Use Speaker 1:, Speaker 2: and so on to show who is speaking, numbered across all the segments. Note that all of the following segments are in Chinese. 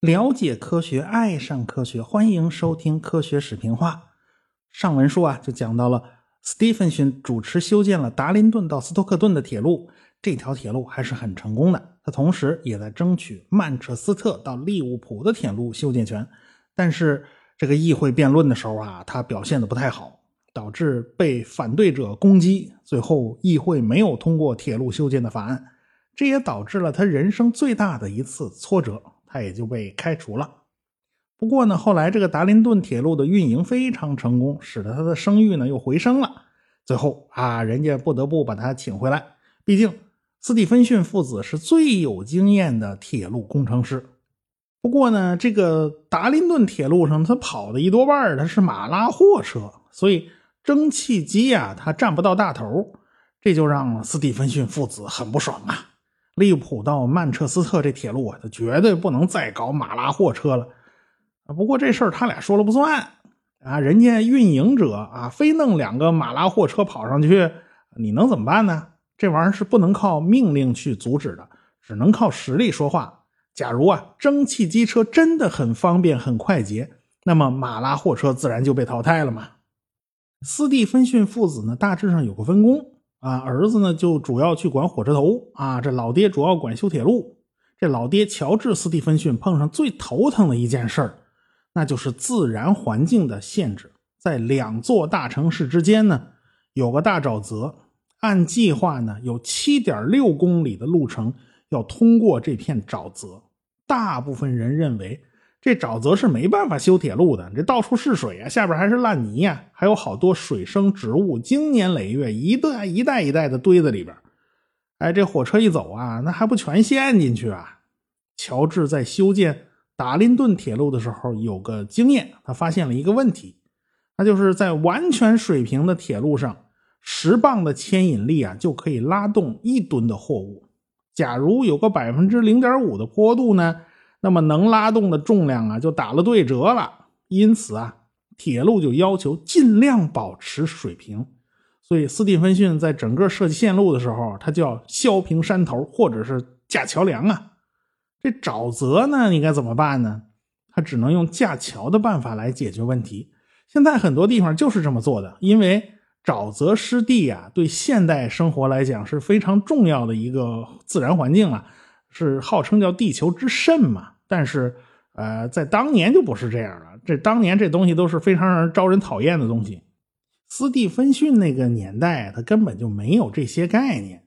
Speaker 1: 了解科学，爱上科学，欢迎收听《科学史评话》。上文书啊，就讲到了斯蒂芬逊主持修建了达林顿到斯托克顿的铁路，这条铁路还是很成功的。他同时也在争取曼彻斯特到利物浦的铁路修建权。但是这个议会辩论的时候啊，他表现的不太好，导致被反对者攻击，最后议会没有通过铁路修建的法案。这也导致了他人生最大的一次挫折。他也就被开除了。不过呢，后来这个达林顿铁路的运营非常成功，使得他的声誉呢又回升了。最后啊，人家不得不把他请回来。毕竟斯蒂芬逊父子是最有经验的铁路工程师。不过呢，这个达林顿铁路上他跑的一多半他是马拉货车，所以蒸汽机呀它占不到大头，这就让斯蒂芬逊父子很不爽啊。利物浦到曼彻斯特这铁路啊，他绝对不能再搞马拉货车了。不过这事儿他俩说了不算啊，人家运营者啊，非弄两个马拉货车跑上去，你能怎么办呢？这玩意儿是不能靠命令去阻止的，只能靠实力说话。假如啊，蒸汽机车真的很方便、很快捷，那么马拉货车自然就被淘汰了嘛。斯蒂芬逊父子呢，大致上有个分工。啊，儿子呢就主要去管火车头啊，这老爹主要管修铁路。这老爹乔治·斯蒂芬逊碰上最头疼的一件事儿，那就是自然环境的限制。在两座大城市之间呢，有个大沼泽，按计划呢有七点六公里的路程要通过这片沼泽。大部分人认为。这沼泽是没办法修铁路的，这到处是水啊，下边还是烂泥呀，还有好多水生植物，经年累月一代一代一代的堆在里边。哎，这火车一走啊，那还不全陷进去啊？乔治在修建达林顿铁路的时候有个经验，他发现了一个问题，那就是在完全水平的铁路上，十磅的牵引力啊就可以拉动一吨的货物。假如有个百分之零点五的坡度呢？那么能拉动的重量啊，就打了对折了。因此啊，铁路就要求尽量保持水平。所以斯蒂芬逊在整个设计线路的时候，他就要削平山头，或者是架桥梁啊。这沼泽呢，你该怎么办呢？他只能用架桥的办法来解决问题。现在很多地方就是这么做的，因为沼泽湿地啊，对现代生活来讲是非常重要的一个自然环境啊。是号称叫地球之肾嘛？但是，呃，在当年就不是这样了。这当年这东西都是非常让人招人讨厌的东西。斯蒂芬逊那个年代，他根本就没有这些概念，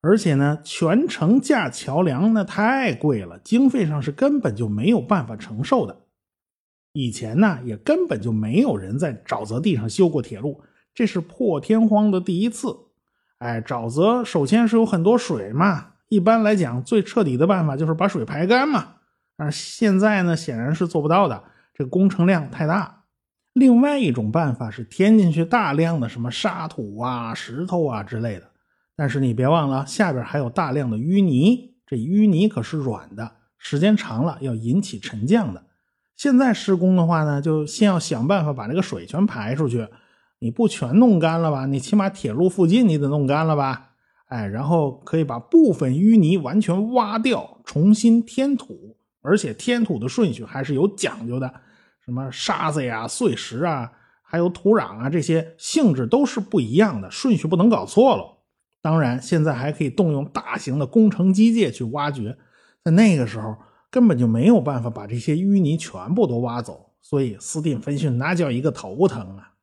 Speaker 1: 而且呢，全程架桥梁那太贵了，经费上是根本就没有办法承受的。以前呢，也根本就没有人在沼泽地上修过铁路，这是破天荒的第一次。哎，沼泽首先是有很多水嘛。一般来讲，最彻底的办法就是把水排干嘛。但是现在呢，显然是做不到的，这个工程量太大。另外一种办法是填进去大量的什么沙土啊、石头啊之类的。但是你别忘了，下边还有大量的淤泥，这淤泥可是软的，时间长了要引起沉降的。现在施工的话呢，就先要想办法把这个水全排出去。你不全弄干了吧？你起码铁路附近你得弄干了吧？哎，然后可以把部分淤泥完全挖掉，重新填土，而且填土的顺序还是有讲究的，什么沙子呀、碎石啊，还有土壤啊，这些性质都是不一样的，顺序不能搞错了。当然，现在还可以动用大型的工程机械去挖掘，在那个时候根本就没有办法把这些淤泥全部都挖走，所以斯蒂芬逊那叫一个头疼啊。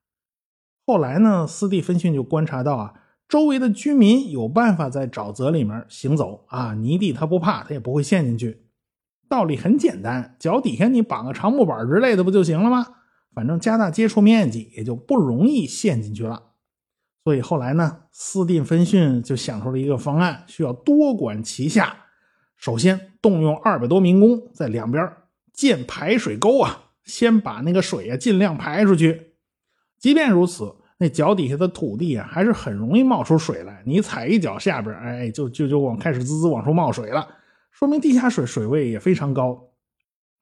Speaker 1: 后来呢，斯蒂芬逊就观察到啊。周围的居民有办法在沼泽里面行走啊，泥地他不怕，他也不会陷进去。道理很简单，脚底下你绑个长木板之类的不就行了吗？反正加大接触面积，也就不容易陷进去了。所以后来呢，斯蒂芬逊就想出了一个方案，需要多管齐下。首先动用二百多民工在两边建排水沟啊，先把那个水啊尽量排出去。即便如此。那脚底下的土地啊，还是很容易冒出水来。你踩一脚下边，哎，就就就往开始滋滋往出冒水了，说明地下水水位也非常高。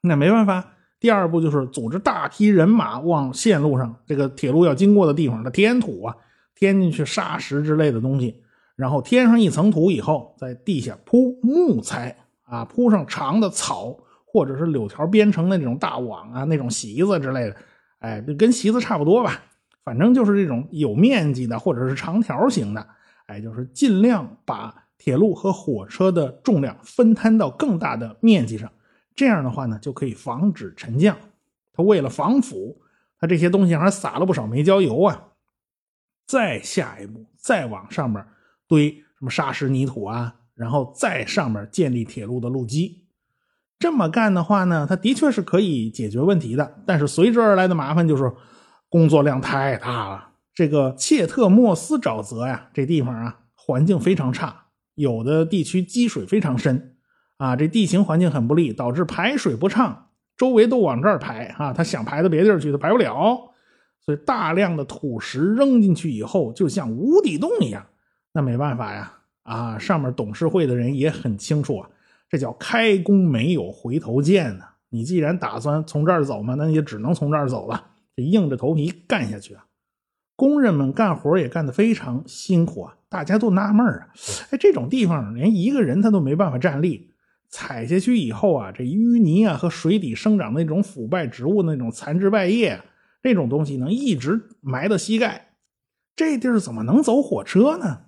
Speaker 1: 那没办法，第二步就是组织大批人马往线路上这个铁路要经过的地方的填土啊，填进去沙石之类的东西，然后填上一层土以后，在地下铺木材啊，铺上长的草或者是柳条编成的那种大网啊，那种席子之类的，哎，跟席子差不多吧，反正就是这种有面积的或者是长条形的，哎，就是尽量把铁路和火车的重量分摊到更大的面积上，这样的话呢，就可以防止沉降。它为了防腐，它这些东西还撒了不少煤焦油啊。再下一步，再往上面。堆什么沙石泥土啊，然后再上面建立铁路的路基，这么干的话呢，它的确是可以解决问题的。但是随之而来的麻烦就是工作量太大了。这个切特莫斯沼泽呀，这地方啊，环境非常差，有的地区积水非常深啊，这地形环境很不利，导致排水不畅，周围都往这儿排啊，他想排到别地儿去，他排不了，所以大量的土石扔进去以后，就像无底洞一样。那没办法呀，啊，上面董事会的人也很清楚啊，这叫开弓没有回头箭呢。你既然打算从这儿走嘛，那也只能从这儿走了，得硬着头皮干下去啊。工人们干活也干得非常辛苦啊，大家都纳闷啊，哎，这种地方连一个人他都没办法站立，踩下去以后啊，这淤泥啊和水底生长那种腐败植物那种残枝败叶，那种东西能一直埋到膝盖，这地儿怎么能走火车呢？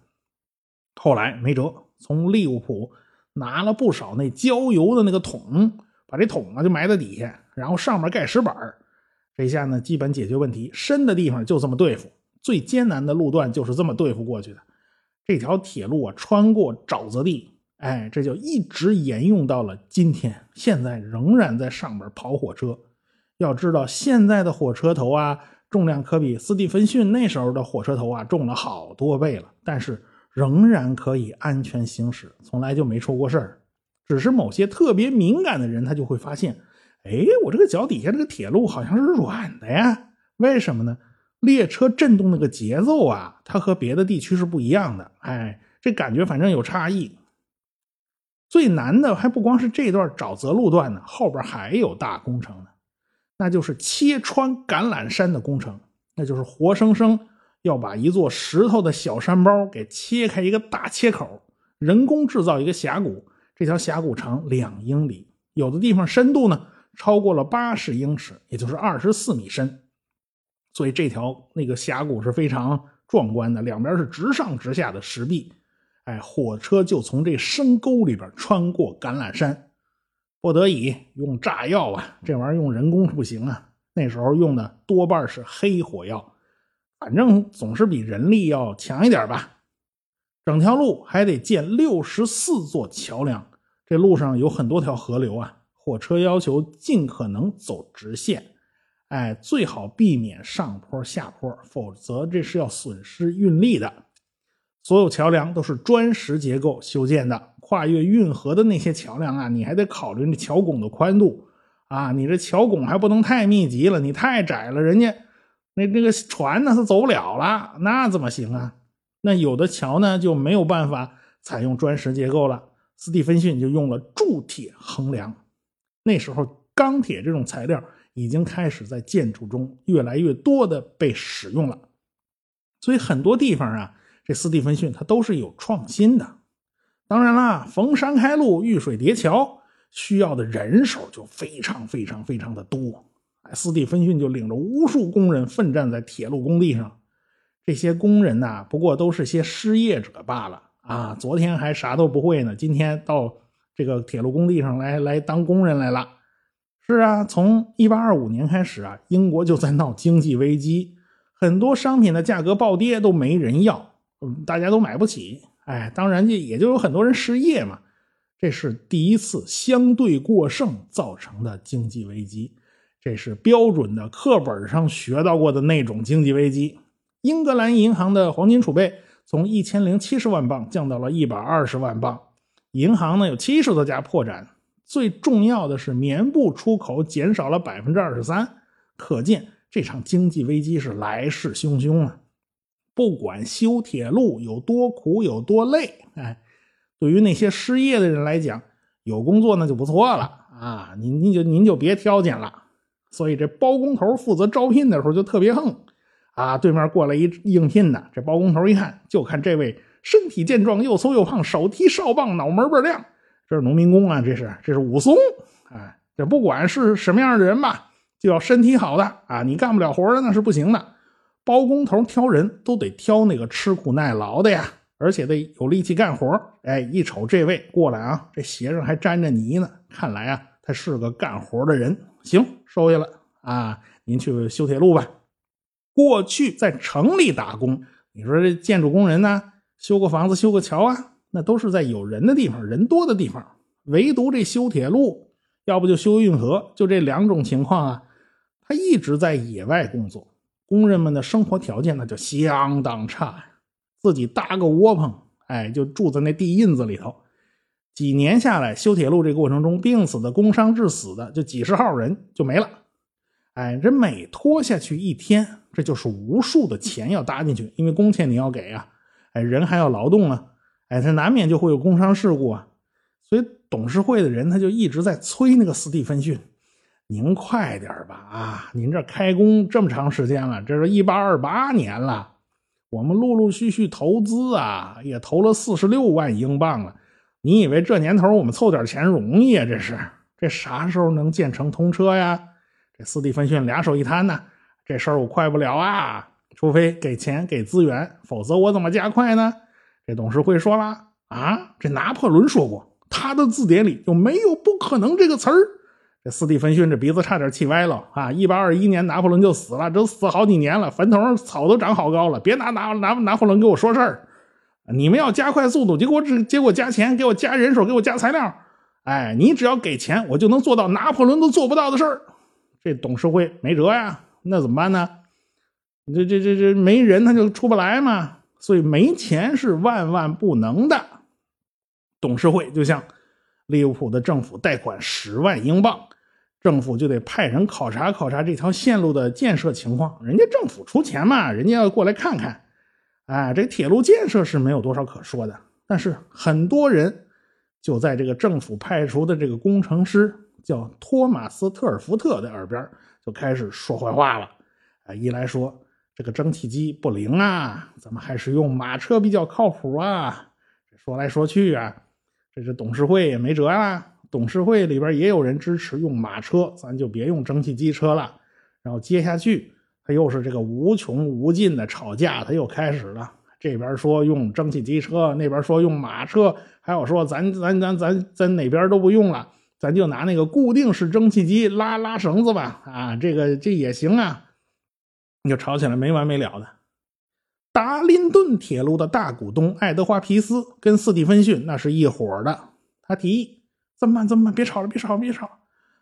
Speaker 1: 后来没辙，从利物浦拿了不少那浇油的那个桶，把这桶啊就埋在底下，然后上面盖石板这下呢基本解决问题。深的地方就这么对付，最艰难的路段就是这么对付过去的。这条铁路啊穿过沼泽地，哎，这就一直沿用到了今天，现在仍然在上面跑火车。要知道现在的火车头啊重量可比斯蒂芬逊那时候的火车头啊重了好多倍了，但是。仍然可以安全行驶，从来就没出过事儿。只是某些特别敏感的人，他就会发现，哎，我这个脚底下这个铁路好像是软的呀？为什么呢？列车震动那个节奏啊，它和别的地区是不一样的。哎，这感觉反正有差异。最难的还不光是这段沼泽路段呢，后边还有大工程呢，那就是切穿橄榄山的工程，那就是活生生。要把一座石头的小山包给切开一个大切口，人工制造一个峡谷。这条峡谷长两英里，有的地方深度呢超过了八十英尺，也就是二十四米深。所以这条那个峡谷是非常壮观的，两边是直上直下的石壁。哎，火车就从这深沟里边穿过橄榄山，不得已用炸药啊，这玩意儿用人工是不行啊。那时候用的多半是黑火药。反正总是比人力要强一点吧。整条路还得建六十四座桥梁，这路上有很多条河流啊。火车要求尽可能走直线，哎，最好避免上坡下坡，否则这是要损失运力的。所有桥梁都是砖石结构修建的，跨越运河的那些桥梁啊，你还得考虑那桥拱的宽度啊，你这桥拱还不能太密集了，你太窄了，人家。那那个船呢，它走不了了，那怎么行啊？那有的桥呢就没有办法采用砖石结构了，斯蒂芬逊就用了铸铁横梁。那时候钢铁这种材料已经开始在建筑中越来越多的被使用了，所以很多地方啊，这斯蒂芬逊它都是有创新的。当然啦，逢山开路，遇水叠桥，需要的人手就非常非常非常的多。斯蒂芬逊就领着无数工人奋战在铁路工地上，这些工人呐，不过都是些失业者罢了啊！昨天还啥都不会呢，今天到这个铁路工地上来来当工人来了。是啊，从一八二五年开始啊，英国就在闹经济危机，很多商品的价格暴跌，都没人要，大家都买不起。哎，当然就也就有很多人失业嘛。这是第一次相对过剩造成的经济危机。这是标准的课本上学到过的那种经济危机。英格兰银行的黄金储备从一千零七十万镑降到了一百二十万镑，银行呢有七十多家破产。最重要的是，棉布出口减少了百分之二十三。可见这场经济危机是来势汹汹啊！不管修铁路有多苦有多累，哎，对于那些失业的人来讲，有工作那就不错了啊！您您就您就别挑拣了。所以这包工头负责招聘的时候就特别横，啊，对面过来一应聘的，这包工头一看，就看这位身体健壮，又粗又胖，手提哨棒，脑门倍儿亮。这是农民工啊，这是这是武松。哎，这不管是什么样的人吧，就要身体好的啊，你干不了活的那是不行的。包工头挑人都得挑那个吃苦耐劳的呀，而且得有力气干活。哎，一瞅这位过来啊，这鞋上还沾着泥呢，看来啊，他是个干活的人。行，收下了啊，您去修铁路吧。过去在城里打工，你说这建筑工人呢，修个房子、修个桥啊，那都是在有人的地方、人多的地方。唯独这修铁路，要不就修运河，就这两种情况啊，他一直在野外工作。工人们的生活条件那就相当差呀，自己搭个窝棚，哎，就住在那地印子里头。几年下来，修铁路这过程中病死的、工伤致死的，就几十号人就没了。哎，这每拖下去一天，这就是无数的钱要搭进去，因为工钱你要给啊，哎，人还要劳动啊，哎，他难免就会有工伤事故啊。所以董事会的人他就一直在催那个斯蒂芬逊。您快点吧啊！您这开工这么长时间了，这是一八二八年了，我们陆陆续续投资啊，也投了四十六万英镑了。你以为这年头我们凑点钱容易啊？这是这啥时候能建成通车呀？这斯蒂芬逊俩手一摊呢，这事儿我快不了啊！除非给钱给资源，否则我怎么加快呢？这董事会说了啊，这拿破仑说过，他的字典里就没有不可能这个词儿。这斯蒂芬逊这鼻子差点气歪了啊！一八二一年拿破仑就死了，这死好几年了，坟头上草都长好高了。别拿拿拿拿破仑给我说事儿，你们要加快速度，结果只结果加钱，给我加人手，给我加材料。哎，你只要给钱，我就能做到拿破仑都做不到的事儿。这董事会没辙呀，那怎么办呢？这这这这没人他就出不来嘛，所以没钱是万万不能的。董事会就向利物浦的政府贷款十万英镑。政府就得派人考察考察这条线路的建设情况，人家政府出钱嘛，人家要过来看看。哎，这铁路建设是没有多少可说的，但是很多人就在这个政府派出的这个工程师叫托马斯特尔福特的耳边就开始说坏话了。啊，一来说这个蒸汽机不灵啊，咱们还是用马车比较靠谱啊。说来说去啊，这是董事会也没辙啊。董事会里边也有人支持用马车，咱就别用蒸汽机车了。然后接下去，他又是这个无穷无尽的吵架，他又开始了。这边说用蒸汽机车，那边说用马车，还有说咱咱咱咱咱哪边都不用了，咱就拿那个固定式蒸汽机拉拉绳子吧。啊，这个这也行啊，你就吵起来没完没了的。达林顿铁路的大股东爱德华皮斯跟斯蒂芬逊那是一伙的，他提议。怎么办？怎么办？别吵了！别吵！别吵！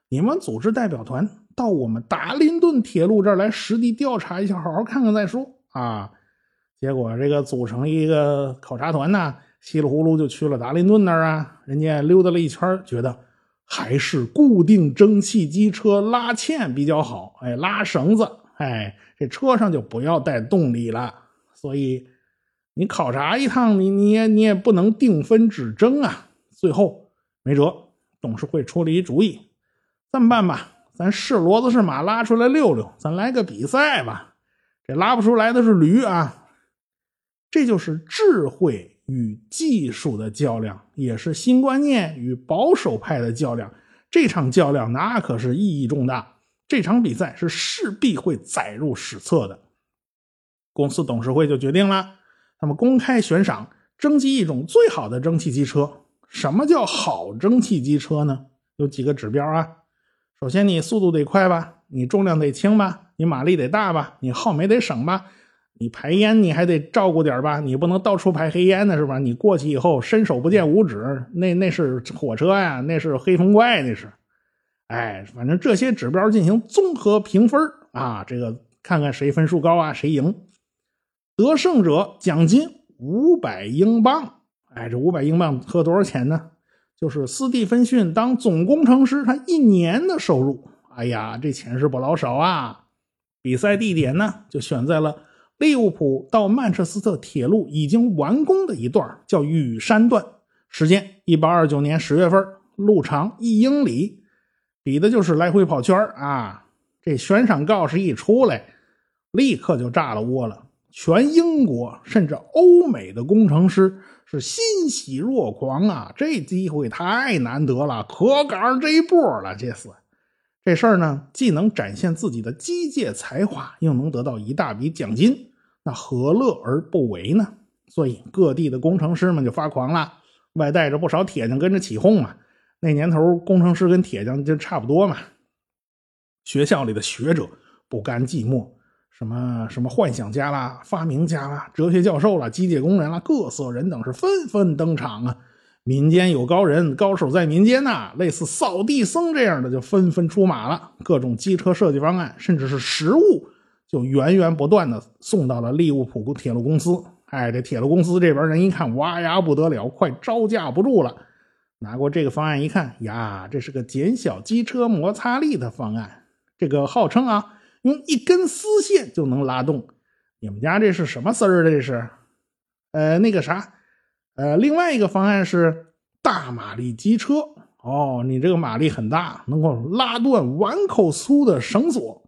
Speaker 1: 你们组织代表团到我们达林顿铁路这儿来实地调查一下，好好看看再说啊！结果这个组成一个考察团呢，稀里糊涂就去了达林顿那儿啊。人家溜达了一圈，觉得还是固定蒸汽机车拉纤比较好。哎，拉绳子，哎，这车上就不要带动力了。所以你考察一趟，你你也你也不能定分只争啊。最后。没辙，董事会出了一主意，这么办吧，咱是骡子是马拉出来溜溜，咱来个比赛吧。这拉不出来的是驴啊，这就是智慧与技术的较量，也是新观念与保守派的较量。这场较量那可是意义重大，这场比赛是势必会载入史册的。公司董事会就决定了，他们公开悬赏征集一种最好的蒸汽机车。什么叫好蒸汽机车呢？有几个指标啊。首先，你速度得快吧，你重量得轻吧，你马力得大吧，你耗煤得省吧，你排烟你还得照顾点吧，你不能到处排黑烟呢，是吧？你过去以后伸手不见五指，那那是火车呀，那是黑风怪，那是。哎，反正这些指标进行综合评分啊，这个看看谁分数高啊，谁赢。得胜者奖金五百英镑。哎，这五百英镑合多少钱呢？就是斯蒂芬逊当总工程师他一年的收入。哎呀，这钱是不老少啊！比赛地点呢，就选在了利物浦到曼彻斯特铁路已经完工的一段，叫雨山段。时间一八二九年十月份，路长一英里，比的就是来回跑圈儿啊！这悬赏告示一出来，立刻就炸了窝了。全英国甚至欧美的工程师是欣喜若狂啊！这机会太难得了，可赶上这一波了。这次这事儿呢，既能展现自己的机械才华，又能得到一大笔奖金，那何乐而不为呢？所以各地的工程师们就发狂了，外带着不少铁匠跟着起哄嘛。那年头，工程师跟铁匠就差不多嘛。学校里的学者不甘寂寞，什么什么幻想家啦、发明家啦、哲学教授啦、机械工人啦，各色人等是纷纷登场啊。民间有高人，高手在民间呐，类似扫地僧这样的就纷纷出马了。各种机车设计方案，甚至是实物，就源源不断的送到了利物浦铁路公司。哎，这铁路公司这边人一看，哇呀不得了，快招架不住了。拿过这个方案一看，呀，这是个减小机车摩擦力的方案。这个号称啊，用一根丝线就能拉动。你们家这是什么丝儿？这是？呃，那个啥，呃，另外一个方案是大马力机车。哦，你这个马力很大，能够拉断碗口粗的绳索。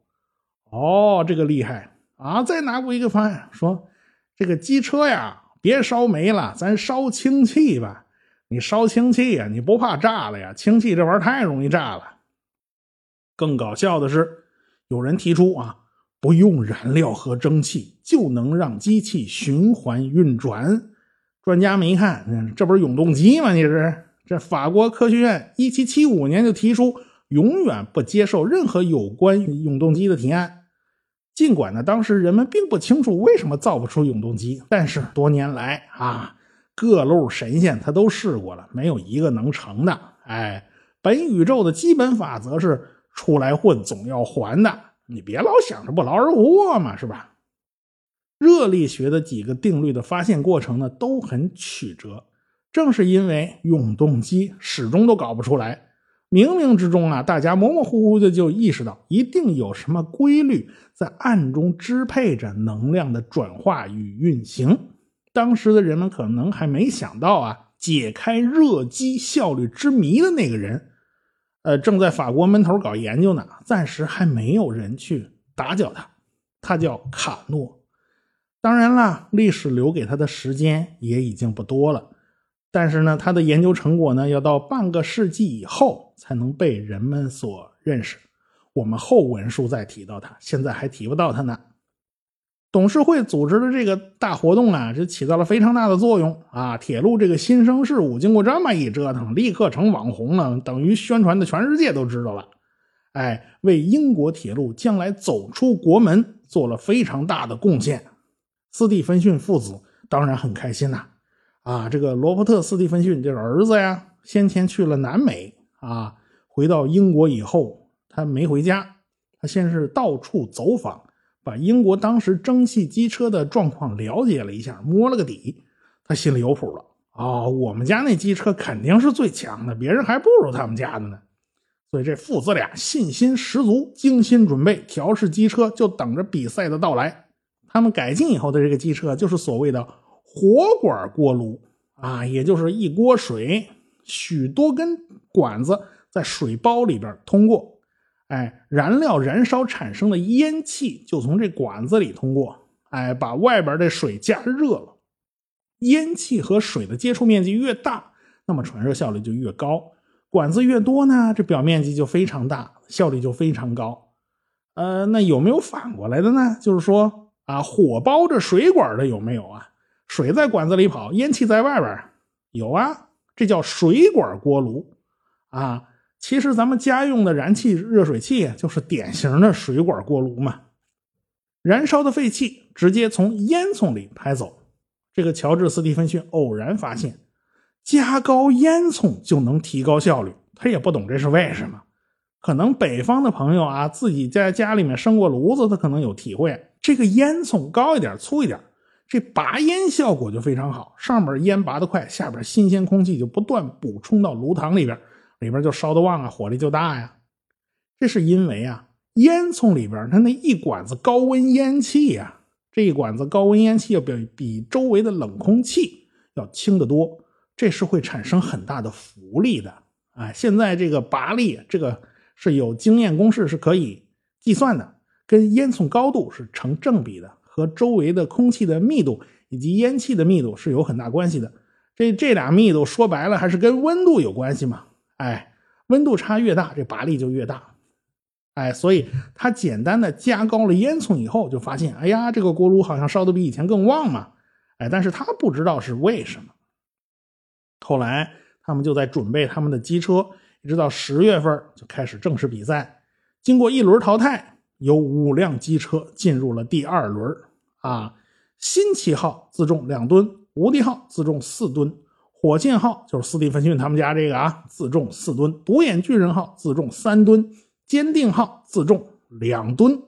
Speaker 1: 哦，这个厉害啊！再拿过一个方案，说这个机车呀，别烧煤了，咱烧氢气吧。你烧氢气呀？你不怕炸了呀？氢气这玩意儿太容易炸了。更搞笑的是，有人提出啊，不用燃料和蒸汽就能让机器循环运转。专家们一看，这不是永动机吗？你是这法国科学院一七七五年就提出，永远不接受任何有关永动机的提案。尽管呢，当时人们并不清楚为什么造不出永动机，但是多年来啊。各路神仙他都试过了，没有一个能成的。哎，本宇宙的基本法则是出来混总要还的，你别老想着不劳而获嘛，是吧？热力学的几个定律的发现过程呢都很曲折，正是因为永动机始终都搞不出来，冥冥之中啊，大家模模糊糊的就意识到一定有什么规律在暗中支配着能量的转化与运行。当时的人们可能还没想到啊，解开热机效率之谜的那个人，呃，正在法国门头搞研究呢。暂时还没有人去打搅他，他叫卡诺。当然了，历史留给他的时间也已经不多了。但是呢，他的研究成果呢，要到半个世纪以后才能被人们所认识。我们后文书再提到他，现在还提不到他呢。董事会组织的这个大活动啊，就起到了非常大的作用啊！铁路这个新生事物，经过这么一折腾，立刻成网红了，等于宣传的全世界都知道了。哎，为英国铁路将来走出国门做了非常大的贡献。斯蒂芬逊父子当然很开心呐！啊，这个罗伯特·斯蒂芬逊这个儿子呀，先前去了南美啊，回到英国以后，他没回家，他先是到处走访。把英国当时蒸汽机车的状况了解了一下，摸了个底，他心里有谱了。哦，我们家那机车肯定是最强的，别人还不如他们家的呢。所以这父子俩信心十足，精心准备调试机车，就等着比赛的到来。他们改进以后的这个机车，就是所谓的活管锅炉啊，也就是一锅水，许多根管子在水包里边通过。哎，燃料燃烧产生的烟气就从这管子里通过，哎，把外边的水加热了。烟气和水的接触面积越大，那么传热效率就越高。管子越多呢，这表面积就非常大，效率就非常高。呃，那有没有反过来的呢？就是说啊，火包着水管的有没有啊？水在管子里跑，烟气在外边有啊，这叫水管锅炉啊。其实咱们家用的燃气热水器就是典型的水管锅炉嘛，燃烧的废气直接从烟囱里排走。这个乔治·斯蒂芬逊偶然发现，加高烟囱就能提高效率。他也不懂这是为什么。可能北方的朋友啊，自己在家里面生过炉子，他可能有体会。这个烟囱高一点、粗一点，这拔烟效果就非常好。上边烟拔得快，下边新鲜空气就不断补充到炉膛里边。里边就烧得旺啊，火力就大呀。这是因为啊，烟囱里边它那一管子高温烟气呀，这一管子高温烟气要比比周围的冷空气要轻得多，这是会产生很大的浮力的。哎，现在这个拔力这个是有经验公式是可以计算的，跟烟囱高度是成正比的，和周围的空气的密度以及烟气的密度是有很大关系的。这这俩密度说白了还是跟温度有关系嘛？哎，温度差越大，这拔力就越大。哎，所以他简单的加高了烟囱以后，就发现，哎呀，这个锅炉好像烧的比以前更旺嘛。哎，但是他不知道是为什么。后来他们就在准备他们的机车，一直到十月份就开始正式比赛。经过一轮淘汰，有五辆机车进入了第二轮。啊，新奇号自重两吨，无敌号自重四吨，火箭号就是斯蒂芬逊他们家这个啊，自重四吨，独眼巨人号自重三吨。坚定号自重两吨，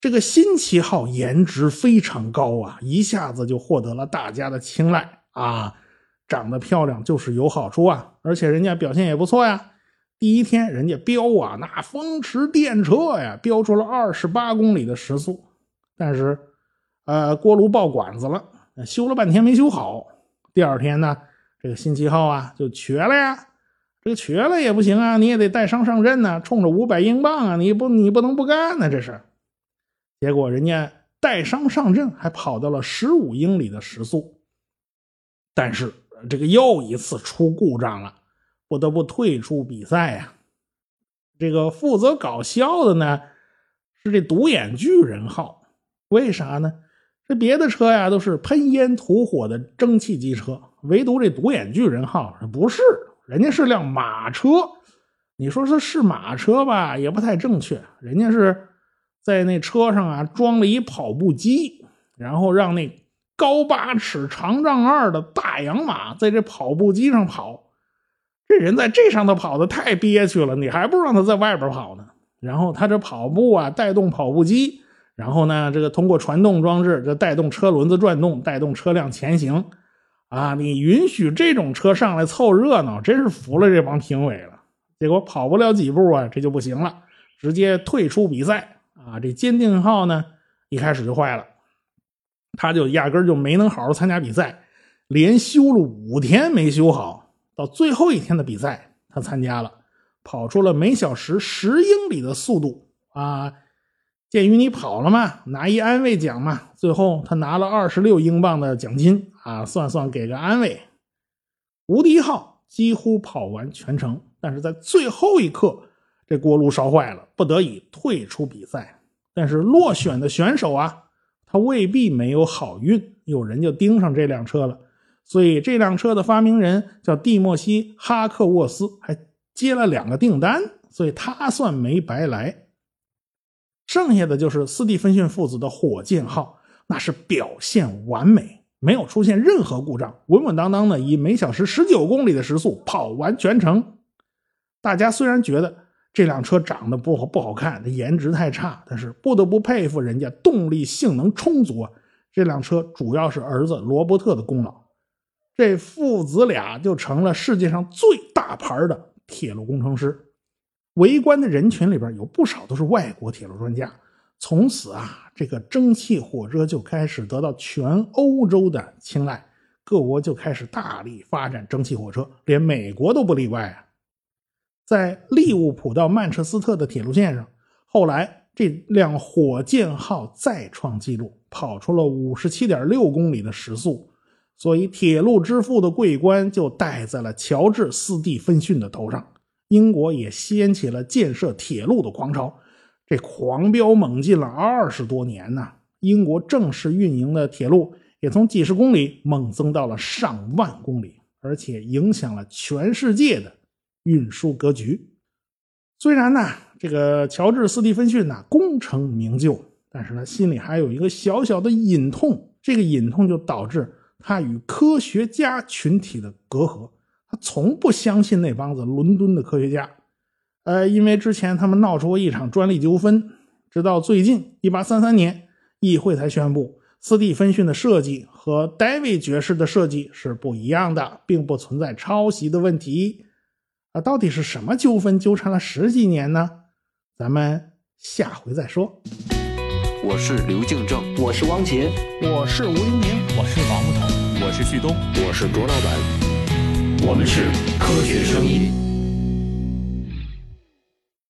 Speaker 1: 这个新奇号颜值非常高啊，一下子就获得了大家的青睐啊！长得漂亮就是有好处啊，而且人家表现也不错呀。第一天人家飙啊，那风驰电掣呀，飙出了二十八公里的时速。但是，呃，锅炉爆管子了，修了半天没修好。第二天呢，这个新奇号啊就瘸了呀。这个瘸了也不行啊，你也得带伤上阵呢，冲着五百英镑啊，你不你不能不干呢，这是。结果人家带伤上阵，还跑到了十五英里的时速，但是这个又一次出故障了，不得不退出比赛呀。这个负责搞笑的呢，是这独眼巨人号，为啥呢？这别的车呀都是喷烟吐火的蒸汽机车，唯独这独眼巨人号不是。人家是辆马车，你说是是马车吧，也不太正确。人家是在那车上啊装了一跑步机，然后让那高八尺、长丈二的大洋马在这跑步机上跑。这人在这上头跑的太憋屈了，你还不如让他在外边跑呢。然后他这跑步啊，带动跑步机，然后呢，这个通过传动装置，这带动车轮子转动，带动车辆前行。啊！你允许这种车上来凑热闹，真是服了这帮评委了。结果跑不了几步啊，这就不行了，直接退出比赛啊！这坚定号呢，一开始就坏了，他就压根就没能好好参加比赛，连修了五天没修好，到最后一天的比赛他参加了，跑出了每小时十英里的速度啊！鉴于你跑了嘛，拿一安慰奖嘛，最后他拿了二十六英镑的奖金啊，算算给个安慰。无敌号几乎跑完全程，但是在最后一刻，这锅炉烧坏了，不得已退出比赛。但是落选的选手啊，他未必没有好运，有人就盯上这辆车了，所以这辆车的发明人叫蒂莫西·哈克沃斯，还接了两个订单，所以他算没白来。剩下的就是斯蒂芬逊父子的火箭号，那是表现完美，没有出现任何故障，稳稳当当的以每小时十九公里的时速跑完全程。大家虽然觉得这辆车长得不好不好看，它颜值太差，但是不得不佩服人家动力性能充足啊！这辆车主要是儿子罗伯特的功劳，这父子俩就成了世界上最大牌的铁路工程师。围观的人群里边有不少都是外国铁路专家。从此啊，这个蒸汽火车就开始得到全欧洲的青睐，各国就开始大力发展蒸汽火车，连美国都不例外啊。在利物浦到曼彻斯特的铁路线上，后来这辆火箭号再创纪录，跑出了五十七点六公里的时速，所以铁路之父的桂冠就戴在了乔治·斯蒂芬逊的头上。英国也掀起了建设铁路的狂潮，这狂飙猛进了二十多年呢。英国正式运营的铁路也从几十公里猛增到了上万公里，而且影响了全世界的运输格局。虽然呢，这个乔治·斯蒂芬逊呢功成名就，但是他心里还有一个小小的隐痛，这个隐痛就导致他与科学家群体的隔阂。他从不相信那帮子伦敦的科学家，呃，因为之前他们闹出过一场专利纠纷，直到最近一八三三年，议会才宣布斯蒂芬逊的设计和戴维爵士的设计是不一样的，并不存在抄袭的问题。啊，到底是什么纠纷纠缠了十几年呢？咱们下回再说。
Speaker 2: 我是刘敬正，
Speaker 3: 我是汪杰，
Speaker 4: 我是吴英明，
Speaker 5: 我是王木头，
Speaker 6: 我是旭东，
Speaker 7: 我是卓老板。
Speaker 8: 我们是科学声音。